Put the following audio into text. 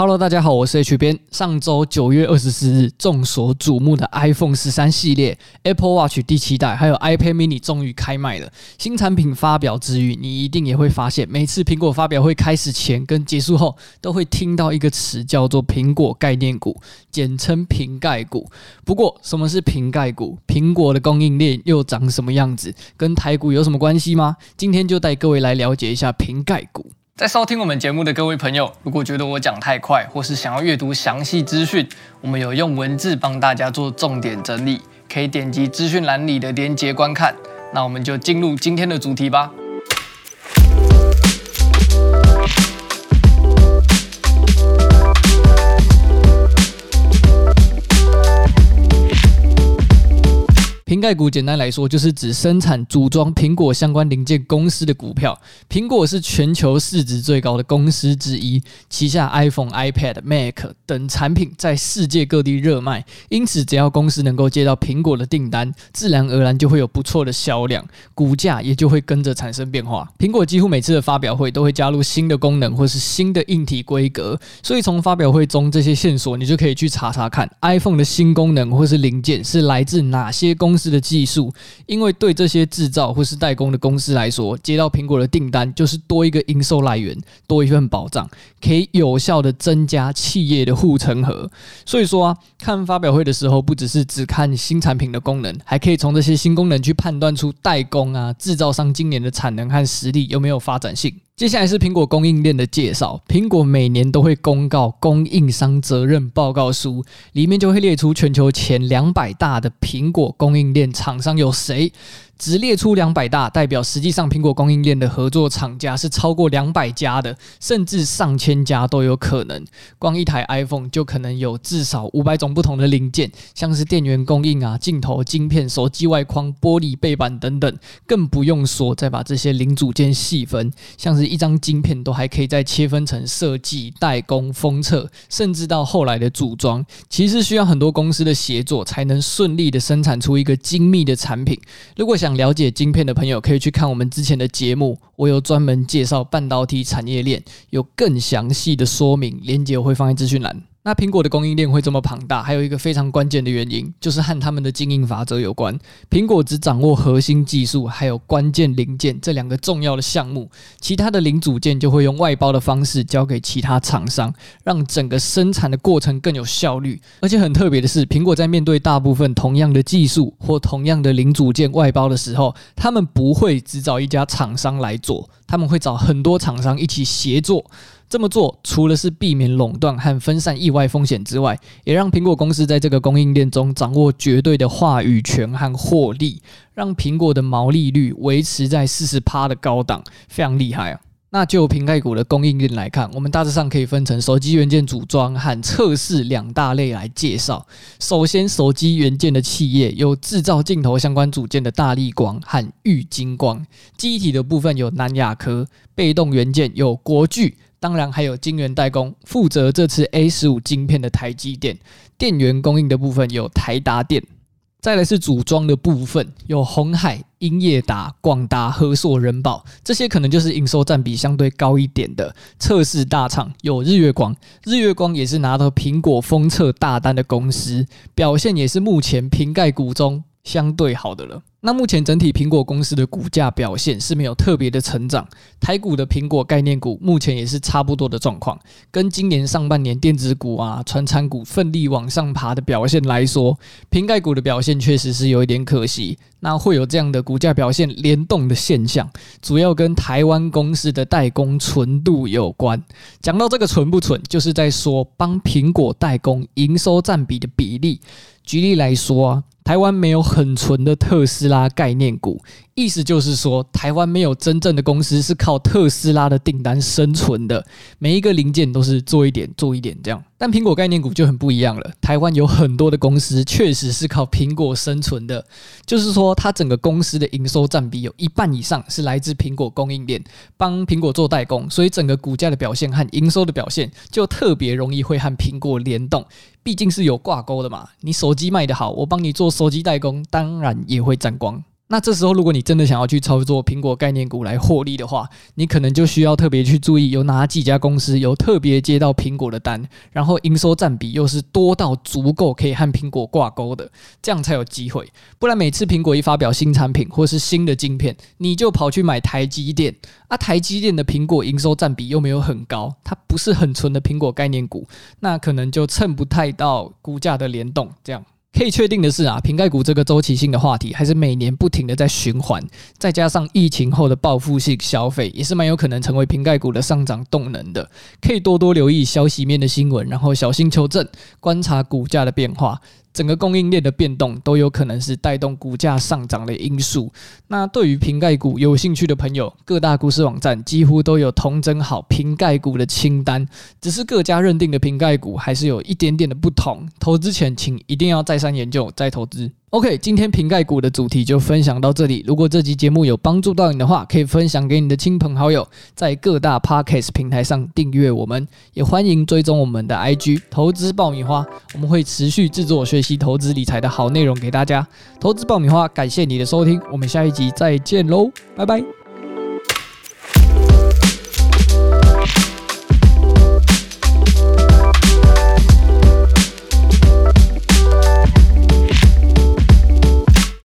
Hello，大家好，我是 H 编。上周九月二十四日，众所瞩目的 iPhone 十三系列、Apple Watch 第七代，还有 iPad Mini 终于开卖了。新产品发表之余，你一定也会发现，每次苹果发表会开始前跟结束后，都会听到一个词叫做“苹果概念股”，简称“瓶盖股”。不过，什么是瓶盖股？苹果的供应链又长什么样子？跟台股有什么关系吗？今天就带各位来了解一下瓶盖股。在收听我们节目的各位朋友，如果觉得我讲太快，或是想要阅读详细资讯，我们有用文字帮大家做重点整理，可以点击资讯栏里的连接观看。那我们就进入今天的主题吧。瓶盖股简单来说，就是指生产组装苹果相关零件公司的股票。苹果是全球市值最高的公司之一，旗下 iPhone、iPad、Mac 等产品在世界各地热卖，因此只要公司能够接到苹果的订单，自然而然就会有不错的销量，股价也就会跟着产生变化。苹果几乎每次的发表会都会加入新的功能或是新的硬体规格，所以从发表会中这些线索，你就可以去查查看 iPhone 的新功能或是零件是来自哪些公。司的技术，因为对这些制造或是代工的公司来说，接到苹果的订单就是多一个营收来源，多一份保障，可以有效的增加企业的护城河。所以说啊，看发表会的时候，不只是只看新产品的功能，还可以从这些新功能去判断出代工啊、制造商今年的产能和实力有没有发展性。接下来是苹果供应链的介绍。苹果每年都会公告供应商责任报告书，里面就会列出全球前两百大的苹果供应链厂商有谁。只列出两百大，代表实际上苹果供应链的合作厂家是超过两百家的，甚至上千家都有可能。光一台 iPhone 就可能有至少五百种不同的零件，像是电源供应啊、镜头、晶片、手机外框、玻璃背板等等，更不用说再把这些零组件细分，像是一张晶片都还可以再切分成设计、代工、封测，甚至到后来的组装，其实需要很多公司的协作才能顺利的生产出一个精密的产品。如果想了解晶片的朋友可以去看我们之前的节目，我有专门介绍半导体产业链，有更详细的说明，链接我会放在资讯栏。那苹果的供应链会这么庞大，还有一个非常关键的原因，就是和他们的经营法则有关。苹果只掌握核心技术，还有关键零件这两个重要的项目，其他的零组件就会用外包的方式交给其他厂商，让整个生产的过程更有效率。而且很特别的是，苹果在面对大部分同样的技术或同样的零组件外包的时候，他们不会只找一家厂商来做，他们会找很多厂商一起协作。这么做，除了是避免垄断和分散意外风险之外，也让苹果公司在这个供应链中掌握绝对的话语权和获利，让苹果的毛利率维持在四十趴的高档，非常厉害啊！那就苹概股的供应链来看，我们大致上可以分成手机元件组装和测试两大类来介绍。首先，手机元件的企业有制造镜头相关组件的大力光和玉晶光，机体的部分有南亚科，被动元件有国巨。当然还有晶圆代工，负责这次 A 十五晶片的台积电；电源供应的部分有台达电；再来是组装的部分，有鸿海、英业达、广达、和硕、仁宝，这些可能就是营收占比相对高一点的测试大厂。有日月光，日月光也是拿到苹果封测大单的公司，表现也是目前瓶盖股中相对好的了。那目前整体苹果公司的股价表现是没有特别的成长，台股的苹果概念股目前也是差不多的状况，跟今年上半年电子股啊、传产股奋力往上爬的表现来说，瓶盖股的表现确实是有一点可惜。那会有这样的股价表现联动的现象，主要跟台湾公司的代工纯度有关。讲到这个纯不纯，就是在说帮苹果代工营收占比的比例。举例来说啊。台湾没有很纯的特斯拉概念股，意思就是说，台湾没有真正的公司是靠特斯拉的订单生存的，每一个零件都是做一点做一点这样。但苹果概念股就很不一样了，台湾有很多的公司确实是靠苹果生存的，就是说，它整个公司的营收占比有一半以上是来自苹果供应链，帮苹果做代工，所以整个股价的表现和营收的表现就特别容易会和苹果联动。毕竟是有挂钩的嘛，你手机卖得好，我帮你做手机代工，当然也会沾光。那这时候，如果你真的想要去操作苹果概念股来获利的话，你可能就需要特别去注意有哪几家公司有特别接到苹果的单，然后营收占比又是多到足够可以和苹果挂钩的，这样才有机会。不然每次苹果一发表新产品或是新的晶片，你就跑去买台积电，啊，台积电的苹果营收占比又没有很高，它不是很纯的苹果概念股，那可能就蹭不太到股价的联动，这样。可以确定的是啊，瓶盖股这个周期性的话题还是每年不停的在循环，再加上疫情后的报复性消费，也是蛮有可能成为瓶盖股的上涨动能的。可以多多留意消息面的新闻，然后小心求证，观察股价的变化。整个供应链的变动都有可能是带动股价上涨的因素。那对于瓶盖股有兴趣的朋友，各大股市网站几乎都有同整好瓶盖股的清单，只是各家认定的瓶盖股还是有一点点的不同。投资前请一定要再三研究再投资。OK，今天瓶盖股的主题就分享到这里。如果这集节目有帮助到你的话，可以分享给你的亲朋好友，在各大 Podcast 平台上订阅我们，也欢迎追踪我们的 IG 投资爆米花，我们会持续制作学习投资理财的好内容给大家。投资爆米花，感谢你的收听，我们下一集再见喽，拜拜。